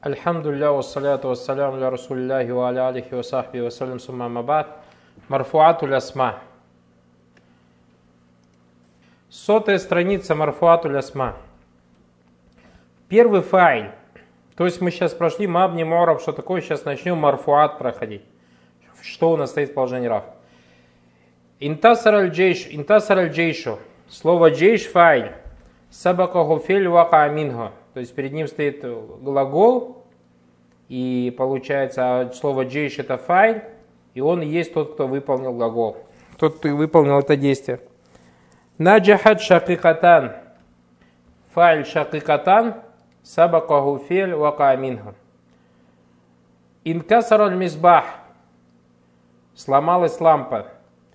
Альхамдулилля, вассаляту вассаляму ля расулилляхи ва аля алихи ва сахби ва салям сумма мабад. Марфуатуль асма. Сотая страница Марфуатуль асма. Первый файль. То есть мы сейчас прошли мабни мораб, что такое, сейчас начнем марфуат проходить. Что у нас стоит в положении рав. Интасар аль-джейш, интасар аль-джейшу. Слово джейш файль. Сабакаху фель вака аминху. То есть перед ним стоит глагол, и получается слово джейш это файль, и он и есть тот, кто выполнил глагол. Тот, кто выполнил это действие. Наджахат шакикатан. Файль шакикатан. Сабакаху фель вака аминху. Инкасар аль-мизбах. Сломалась лампа.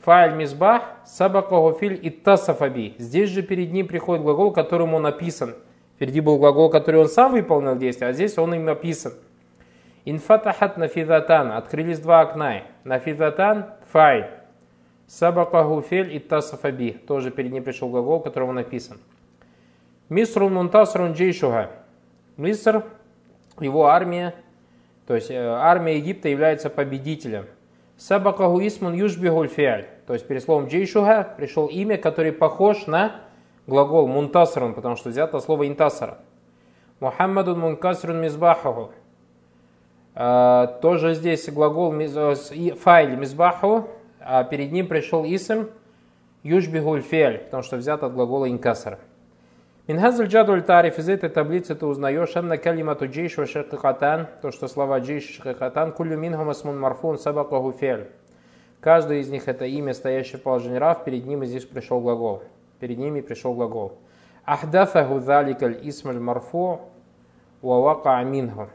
Файль мизбах, сабакаху филь и тасафаби. Здесь же перед ним приходит глагол, которому он написан. Впереди был глагол, который он сам выполнил действие, а здесь он им написан. Инфатахат нафидатан. Открылись два окна. Нафидатан файль. Сабакаху филь и тасафаби. Тоже перед ним пришел глагол, которому написан. Мисрун мунтасрун джейшуга. Миср, его армия, то есть армия Египта является победителем. Сабакаху исмун юшбихуль фиаль. То есть перед словом джейшуга пришел имя, которое похож на глагол мунтасрун, потому что взято слово интасара. Мухаммадун мункасрун мизбахаху. Тоже здесь глагол файль мизбаху, а перед ним пришел исм юшбихуль фиаль, потому что взято от глагола инкасара. Минхазаль джадуль тариф из этой таблицы ты узнаешь, анна калимату джейш ва то, что слова джейш шакикатан, кулю минхум асмун марфун сабакаху фель. Каждый из них это имя, стоящее в положении рав, перед ним здесь пришел глагол. Перед ними пришел глагол. Ахдафаху заликаль исмаль марфу вавака аминху.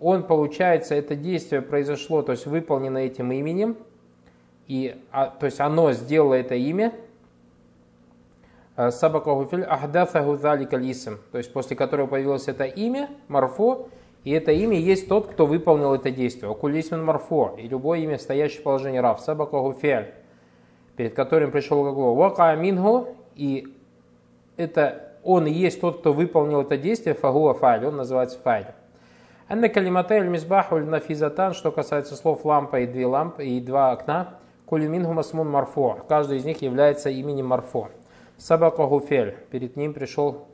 Он, получается, это действие произошло, то есть выполнено этим именем, и, а, то есть оно сделало это имя, Сабакаху филь ахдафаху залика лисм. То есть после которого появилось это имя, марфо, и это имя есть тот, кто выполнил это действие. Окулисмен марфо. И любое имя, стоящее в положении рав. Сабакаху фиаль. Перед которым пришел глагол. Вака амингу. И это он и есть тот, кто выполнил это действие. Фагуа файль. Он называется файль. Анна калиматель мизбаху нафизатан. Что касается слов лампа и две лампы и два окна. Кулюмингу масмун марфо. Каждый из них является именем марфо. Сабакаху фель. Перед ним пришел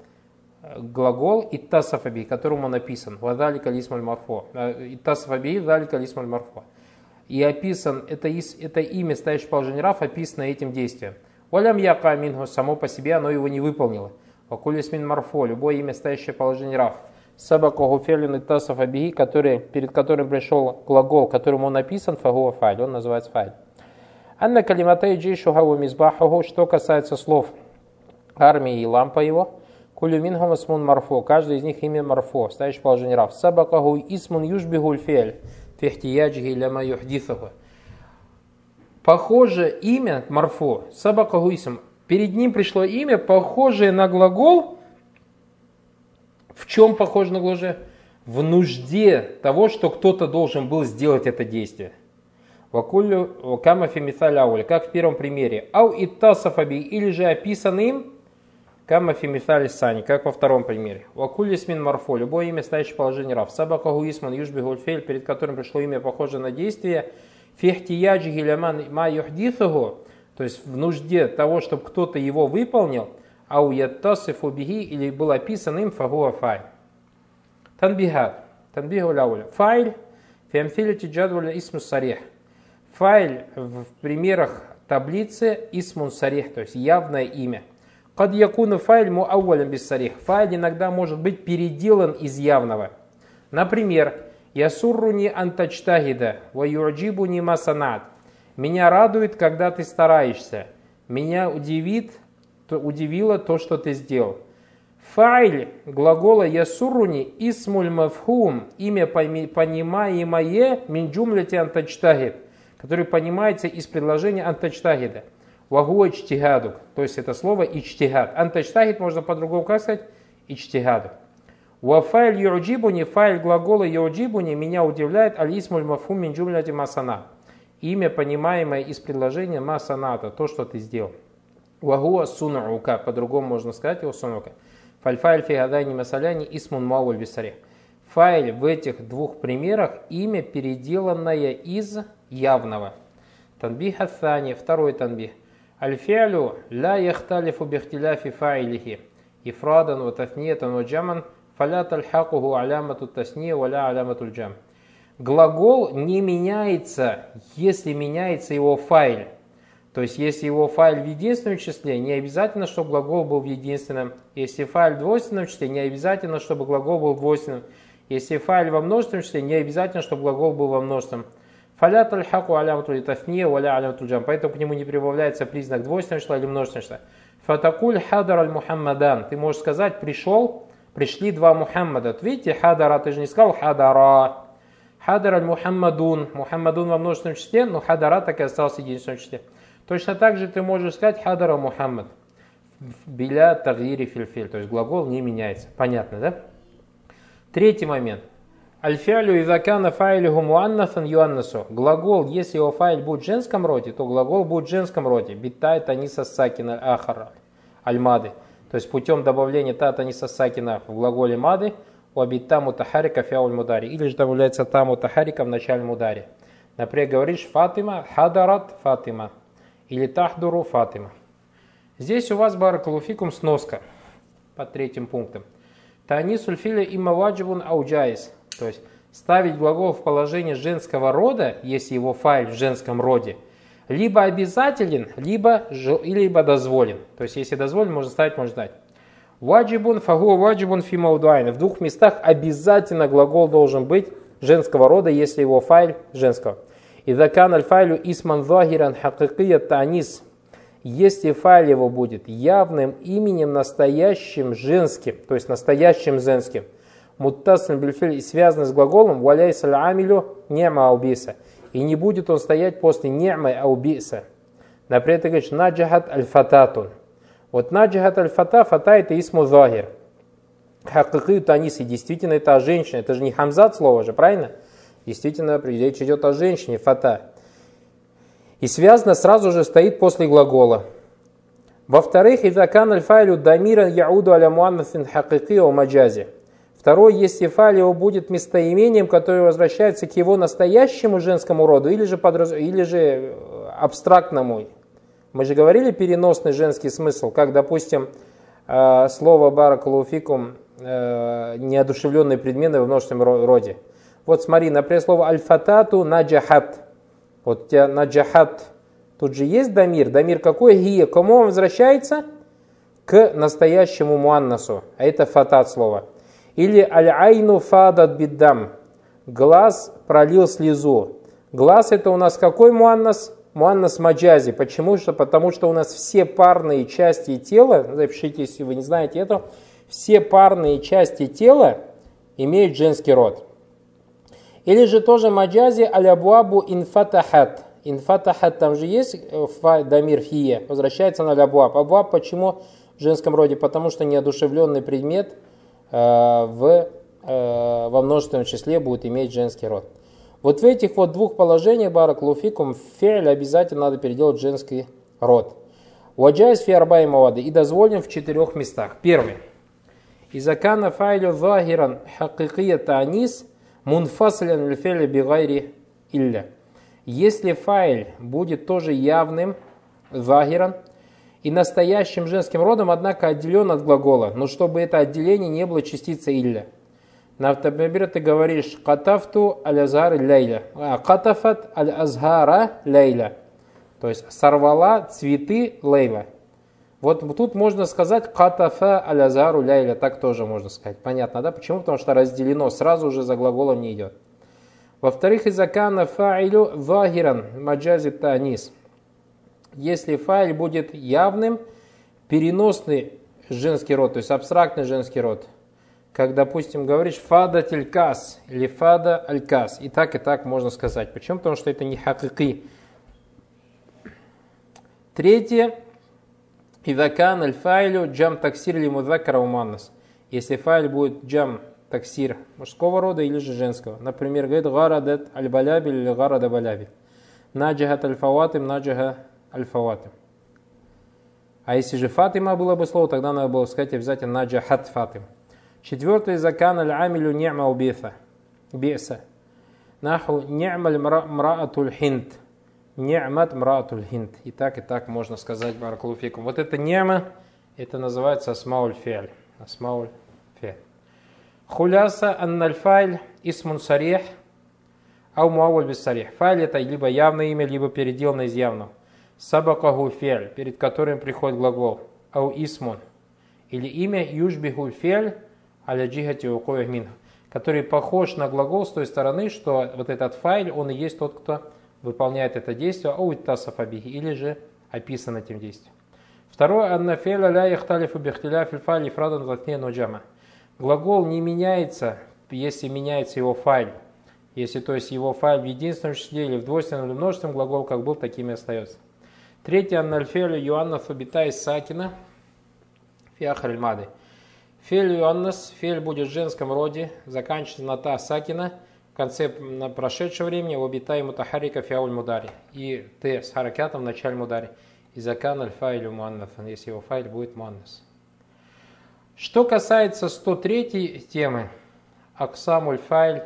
глагол иттасафаби, которому написан. Вадали калисмаль марфо. Иттасафаби, вадали калисмаль марфо. И описан, это, это имя, стоящее в положении рав, описано этим действием. Валям яка минху, само по себе оно его не выполнило. Вакулисмин марфо, любое имя, стоящее в положении рав. Сабакаху фелин иттасафаби, который, перед которым пришел глагол, которому он написан, фагуа файль, он называется файль. Анна калиматай джейшуха мизбахаху, что касается слов армии и лампа его. Кулю минхум исмун марфо. Каждый из них имя марфо. Стоящий положение рав. Сабакаху исмун юшбихуль фель. Фехтияджихи ляма юхдисаху. Похоже имя марфо. Сабакаху исм. Перед ним пришло имя, похожее на глагол. В чем похоже на глагол? В нужде того, что кто-то должен был сделать это действие. Вакулю камафи мисаля как в первом примере. Ау иттасафаби, или же описан им Кама фимифали сани, как во втором примере. Вакулисмин марфо, любое имя, стоящее в положении рав. Сабакаху исман южби гульфель, перед которым пришло имя, похожее на действие. Фехтияджи гиляман ма юхдифаху, то есть в нужде того, чтобы кто-то его выполнил, а у яттасифу биги, или был описан им фагуа фай. Танбихат. Танбиху лауля. Файль. Фиамфилити джадвуля исму сарих. Файль в примерах таблицы исмун сарих, то есть явное имя. Кад якуну файль муауалям без сарих. Файль иногда может быть переделан из явного. Например, ясурруни антачтагида, ва юджибуни масанат. Меня радует, когда ты стараешься. Меня удивит, то удивило то, что ты сделал. Файль глагола ясурруни исмуль мафхум, имя понимаемое минджумляти антачтагид, который понимается из предложения антачтагида. Вагуа ичтигадук. То есть это слово ичтигад. Антачтагид можно по-другому как сказать? اجتهادك. وفاعل يعجبني, فاعل глагола يعجبني меня удивляет الاسم المفهوم من جملة ما صنعت. Имя, понимаемое из предложения ما صنعت, то, что ты сделал. وهو صنعك, по-другому можно сказать его صنعك. فالفاعل في هذين المثالين اسم مؤول بالصريح. فاعل в этих двух примерах имя, переделанное из явного. تنبيه الثاني, второй تنبيه. Аль-фиалю ла яхталифу бихтиляфи файлихи. Ифрадан ва тафниятан ва джаман фаля тальхакуху алямату тасния валя алямату джам. Глагол не меняется, если меняется его файл. То есть, если его файл в единственном числе, не обязательно, чтобы глагол был в единственном. Если файл в двойственном числе, не обязательно, чтобы глагол был в двойственном. Если файл во множественном числе, не обязательно, чтобы глагол был во множественном. Фалят аль-хаку алямату тафния валя алямату джам. Поэтому к нему не прибавляется признак двойственного числа или множественного числа. Фатакуль хадар аль-мухаммадан. Ты можешь сказать, пришел, пришли два Мухаммада. Вот видите, хадара, ты же не сказал хадара. Хадар аль-мухаммадун. Мухаммадун во множественном числе, но хадара так и остался в единственном числе. Точно так же ты можешь сказать хадара Мухаммад. Биля тагири фильфиль. То есть глагол не меняется. Понятно, да? Третий момент. Альфиалю изакана файлиху муаннасан юаннасу. Глагол, если его файль будет в женском роде, то глагол будет в женском роде. Биттай таниса сакина ахара. Альмады. То есть путем добавления та таниса сакина в глаголе мады, у абитта мутахарика фяуль мудари. Или же добавляется та мутахарика в начальном ударе. Например, говоришь Фатима, хадарат Фатима или тахдуру Фатима. Здесь у вас баракалуфикум сноска под третьим пунктом. تأنيث الفعل واجب أو جائز. То есть ставить глагол в положение женского рода, если его فاعل в женском роде, либо обязателен, либо, либо дозволен. То есть если дозволен, можно ставить, можно ждать. واجب فهو واجب في موضعين. В двух местах обязательно глагол должен быть женского рода, если его فاعل женского. إذا كان الفاعل اسما ظاهرا حقيقي التأنيث. Если файл его будет явным именем настоящим женским, то есть настоящим женским, муттасн бильфиль и связанный с глаголом валяйс аль-амилю нема аубиса. И не будет он стоять после нема аубиса. Например, ты говоришь наджахат аль-фататун. Вот наджахат аль-фата, фата это исму захир. Хакикию танис, и действительно это женщина, это же не хамзат слово же, правильно? Действительно, речь идет о женщине, фата. И связано сразу же стоит после глагола. Во-вторых, идакан аль-файлю дамира яуду аля муаннафин хакики о маджази. Второй, его будет местоимением, которое возвращается к его настоящему женскому роду или же, подраз... или же э, абстрактному. Мы же говорили переносный женский смысл, как, допустим, э, слово баракалуфикум э, неодушевленные предметы в множественном роде. Вот смотри, например, слово альфатату наджахат. Вот у тебя наджахат. Тут же есть дамир. Дамир какой? Гия. Кому он возвращается? К настоящему муаннасу. А это фатат слово. Или аль-айну фадат биддам. Глаз пролил слезу. Глаз это у нас какой муаннас? Муаннас маджази. Почему? Что, потому что у нас все парные части тела, запишите, если вы не знаете это, все парные части тела имеют женский род. Или же тоже маджази алябуабу инфатахат. Инфатахат, там же есть э, дамир фие, возвращается на алябуаб. Абуаб почему в женском роде? Потому что неодушевленный предмет в, э, во множественном числе будет иметь женский род. Вот в этих вот двух положениях, барак луфикум, фейль обязательно надо переделать женский род. Ваджайс фиарба и мавады. И дозволен в четырех местах. Первый. Изакана файлю захиран хакикия танис – Мунфаслян льфеля бигайри илля. Если файл будет тоже явным, загиран, и настоящим женским родом, однако отделен от глагола, но чтобы это отделение не было частицей илля. Например, ты говоришь «катафту аль-азгар лейля», а «катафат аль-азгара лейля», то есть «сорвала цветы лейла». Вот тут можно сказать катафа алязару ляйля, так тоже можно сказать. Понятно, да? Почему? Потому что разделено, сразу же за глаголом не идет. Во-вторых, изакана фаилю вагиран маджази танис. Если файл будет явным, переносный женский род, то есть абстрактный женский род, как, допустим, говоришь фада телькас или фада алькас, и так и так можно сказать. Почему? Потому что это не хакики. Третье, Идакан аль-файлю джам таксир ли мудакара уманнас. Если файль будет джам таксир мужского рода или же женского. Например, говорит гарадат аль-баляби или гарада баляби. Наджахат аль-фаватим, наджаха аль-фаватим. А если же Фатима было бы слово, тогда надо было сказать обязательно наджахат Фатим. Четвертый закан аль-амилю ни'ма убиса. Биса. Наху ни'маль мраатуль хинт. Ни'мат мраатуль хинт. И так, и так можно сказать, баракулуфикум. Вот это ни'ма, это называется асмауль фиаль. Асмауль фиаль. Хуляса аннальфайль исмун сарих, ау муавуль без сарих. Файль это либо явное имя, либо переделанное из явного. Сабакаху фиаль, перед которым приходит глагол. Ау исмун. Или имя южбиху фиаль, аля джихати мин, который похож на глагол с той стороны, что вот этот файл, он и есть тот, кто выполняет это действие, ау тасафабихи, или же описан этим действием. Второе, аннафеля ля яхталифу бихтиля фильфали фрадан латне ноджама. Глагол не меняется, если меняется его файл. Если то есть его файл в единственном числе или в двойственном или множественном, глагол как был, такими остается. Третье, аннальфеля юанна фабита сакина фиахар мады. Фель юаннас, фель будет в женском роде, заканчивается на та сакина, в конце на прошедшего времени, أو بتاء متحركة في أول المضارع. И т с حركة ом в начале мудари. إذا كان الفاعل مؤنثا, если его فاعل будет مؤنث. Что касается 103 темы, أقسام الفاعل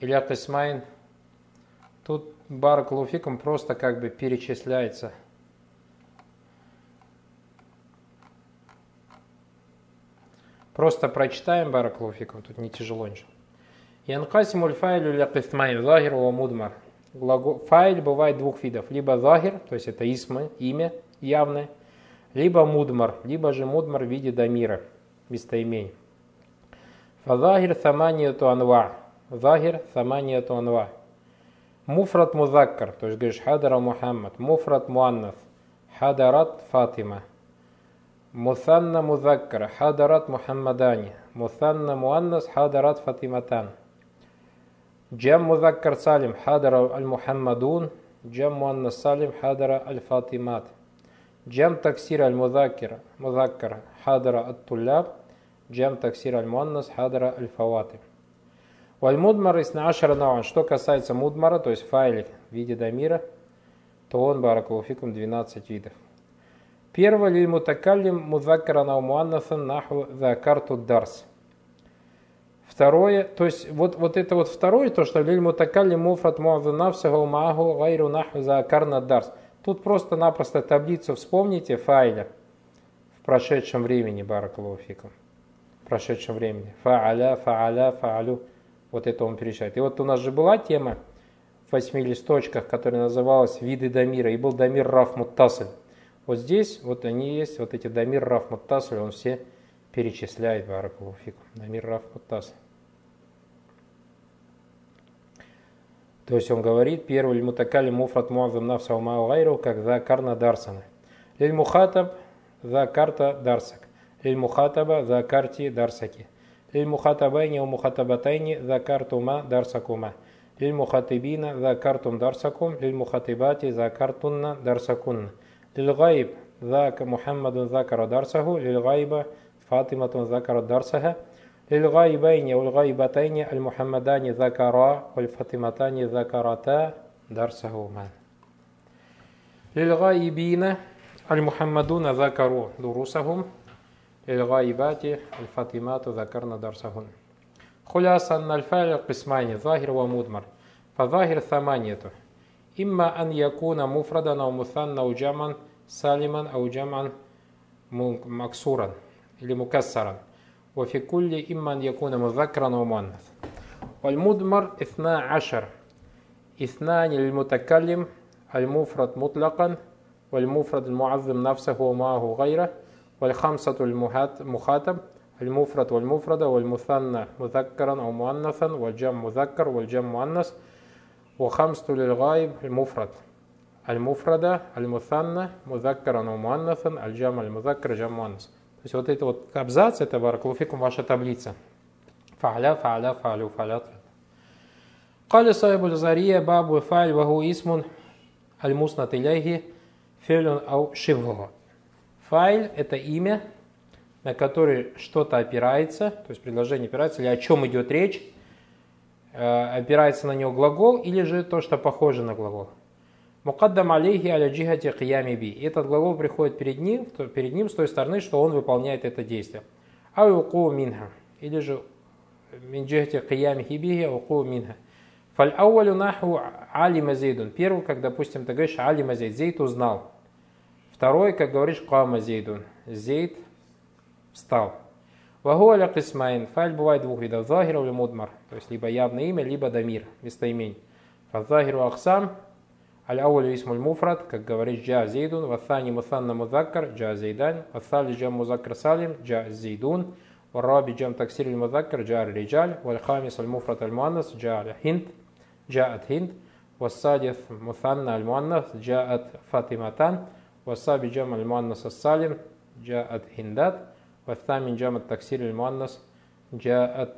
على قسمين, тут بارك الله فيكم просто как бы перечисляется. Просто прочитаем Баракулуфикум, тут не тяжело ничего. Файлю Захир мудмар. Файль бывает двух видов. Либо захир, то есть это исмы, имя явное, либо мудмар, либо же мудмар в виде дамира – местоимений. Фазахир саманияту анва. Захир саманияту анва. Муфрат музаккар, то есть говоришь хадара Мухаммад. Муфрат муаннас. Хадарат Фатима. Мусанна музаккар. Хадарат Мухаммадани. Мусанна муаннас. Хадарат Фатиматан. Джам музаккар салим. Хадара аль-Мухаммадун. Джам муаннас салим. Хадара аль-Фатимат. Джам таксир аль-музаккар. Музаккар. Хадара ат-Туляб. Джам таксир аль-Муаннас хадара аль-Фаваты. Валь-Мудмар исна ашара науан. Что касается мудмара, то есть файлик в виде дамира, то он, баракулуфикум, 12 видов. Первое, лиль мутакаллим мудзаккара нау муаннасан наху закарту дарс. Второе, то есть вот, вот это вот второе, то, что лиль мутакаллим муфрат муазунавсаху маху гайру наху закарна дарс. Тут просто-напросто таблицу вспомните файля в прошедшем времени, баракулуфикум прошедшем времени. Фааля, фааля, фаалю. Вот это он перечисляет. И вот у нас же была тема в восьми листочках, которая называлась «Виды Дамира», и был Дамир Раф Муттасль. Вот здесь вот они есть, вот эти Дамир Рафмат он все перечисляет Баракулуфик. Дамир Рафмат То есть он говорит, первый лимутакали муфрат муазам нафса гайру, как за карна дарсана. Лиль мухатаб за карта дарсак. Лиль мухатаба за карти дарсаки. Лиль мухатабайни у мухатабатайни за картума дарсакума. Лиль мухатибина за картум дарсакум. Лиль мухатибати за картунна дарсакунна. للغيب ذاك محمد ذكر درسه للغيبة فاطمة ذكرت درسها للغيبين والغيبتين المحمدان ذكرا والفاطمتان ذكرتا درسهما. للغائبين المحمدون ذكروا دروسهم الغائبات الفاطمات ذكرنا درسهن. خلاصة أن الفعل قسمان ظاهر ومضمر فظاهر ثمانية إما أن يكون مفردا أو مثنى أو جمعا سالما أو جمعا مكسورا لمكسرا. وفي كل إما أن يكون مذكرا ومؤنث والمضمر اثنا عشر. اثنان للمتكلم المفرد مطلقا والمفرد المعظم نفسه ومعه غيره. والخمسة المخاطب المفرد والمفردة والمثنى مذكرا أو مؤنثا والجمع مذكر والجمع مؤنث. وخمسة للغائب المفرد المفردة المثنى مذكرا أو مؤنثا الجمع المذكر جمع مؤنث То есть вот это вот абзац, это баракулуфикум ваша таблица. Фа'ля, фа'ля, фа'лю, фа'лят. قال صاحب الزارية باب فعل وهو اسم المسند إليه فعل أو شبهه Файл – это имя, на которое что-то опирается, то есть предложение опирается, или о чем идет речь, э, Э, опирается на него глагол или же то, что похоже на глагол. Мукаддам алейхи аля джихати киями би. Этот глагол приходит перед ним, перед ним с той стороны, что он выполняет это действие. А уку минха. Или же мин джихати киями хибихи уку минха. فالأول نحو علم زيد. Первый, как, допустим, ты говоришь علم زيد, Зейд узнал. Второй, как говоришь قام زيد. Зейд встал. Вагу аля кисмайн. Фаль бывает двух видов. Захир или мудмар. То есть либо явное имя, либо дамир, местоимень. Фазахиру аксам. Аль-аулю исмуль муфрат, как говоришь джа зейдун. Ваthani мутанна мудаккар, джа зейдан. Ваthали джам музаккар салим, джа зейдун. والرابع جمع تكسير المذكر جاء الرجال والخامس المفرد المؤنث جاء الهند جاءت هند والسادس مثنى المؤنث جاءت فاطمتان والسابع جمع المؤنث السالم جاءت هندات والثامن جمع التكسير المؤنث جاءت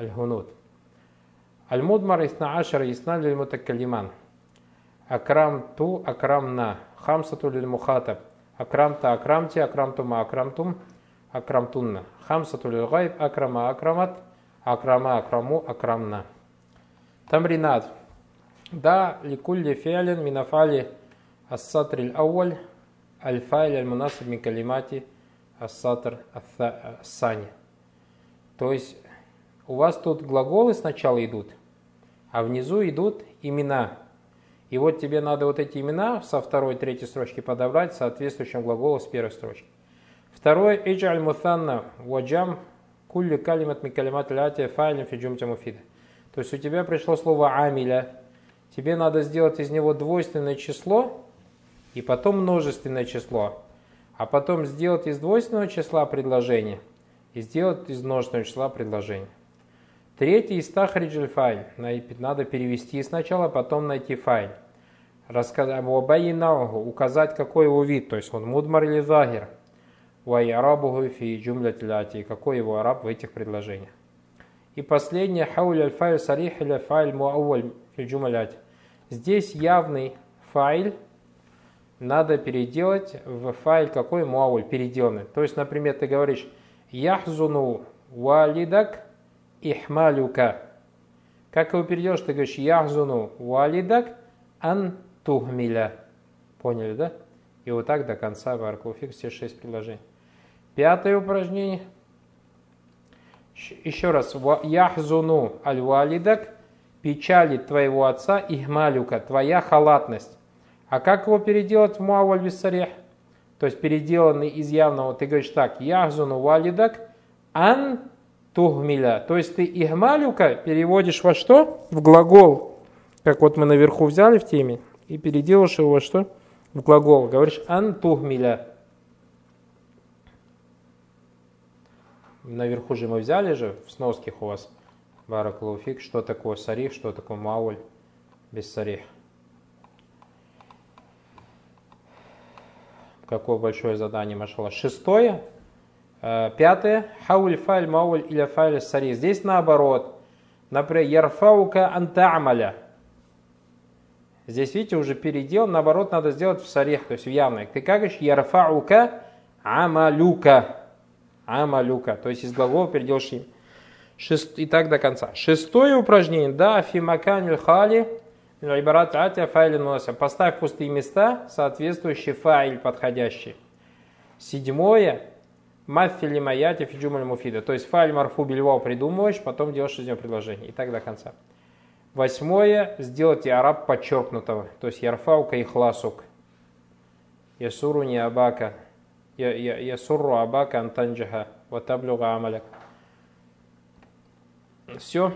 الهنود. المضمر 12 إثنان للمتكلمان. أكرمت أكرمنا. خمسة للمخاطب. أكرمت أكرمت أكرمتما أكرمتم. أكرمتن. خمسة للغيب. أكرم أكرمت. أكرم أكرموا أكرمنا. تمرينات. دا لكل فعل من أفعال السطر الأول. الفاعل المناسب من كلمات ассатр асани, То есть у вас тут глаголы сначала идут, а внизу идут имена. И вот тебе надо вот эти имена со второй третьей строчки подобрать соответствующим глаголу с первой строчки. Второе «Иджаль мутанна ваджам кулли калимат ми калимат лятия файлем фиджум муфида». То есть у тебя пришло слово «амиля». Тебе надо сделать из него двойственное число и потом множественное число а потом сделать из двойственного числа предложение и сделать из множественного числа предложение. Третий из тахриджель файль. Надо перевести сначала, потом найти файль. Рассказать, указать какой его вид, то есть он мудмар или загир. Вайарабуху фи джумлятиляти. Какой его араб в этих предложениях. И последнее, хауль аль-файль сарих или файль муауаль фи джумляти. Здесь явный файл надо переделать в файл какой муауль, переделанный. То есть, например, ты говоришь яхзуну валидак ихмалюка. Как его переделаешь? Ты говоришь яхзуну валидак ан тухмиля. Поняли, да? И вот так до конца Баркулфик все шесть предложений. Пятое упражнение. Еще раз. Яхзуну аль-валидак. Печалит твоего отца ихмалюка. Твоя халатность. А как его переделать в муаваль бисарих? То есть переделанный из явного. Ты говоришь так. Яхзуну валидак ан тухмиля. То есть ты ихмалюка переводишь во что? В глагол. Как вот мы наверху взяли в теме. И переделаешь его во что? В глагол. Говоришь ан тухмиля. наверху же мы взяли же, в сноских у вас, Баракулуфик, что такое сарих, что такое мауль без сарих. Какое большое задание, машала. Шестое, э, пятое, хауль файль мауль или файль сарих. Здесь наоборот. Например, ярфаука анта'маля. Здесь, видите, уже передел, наоборот, надо сделать в сарих, то есть в явной. Ты как говоришь, ярфаука амалюка амалюка, то есть из глагола им. Шест... И так до конца. Шестое упражнение. Да, фимакан хали Ибарат атя файлин мунася. Поставь пустые места, соответствующий файл подходящий. Седьмое. Маффили маяти фиджумаль муфида. То есть файл марфу бельвау придумываешь, потом делаешь из него предложение. И так до конца. Восьмое. Сделайте араб подчеркнутого. То есть ярфаука и хласук. Ясуру не абака. Ясуру абака антанджаха. Ватаблюга амаляк. Все.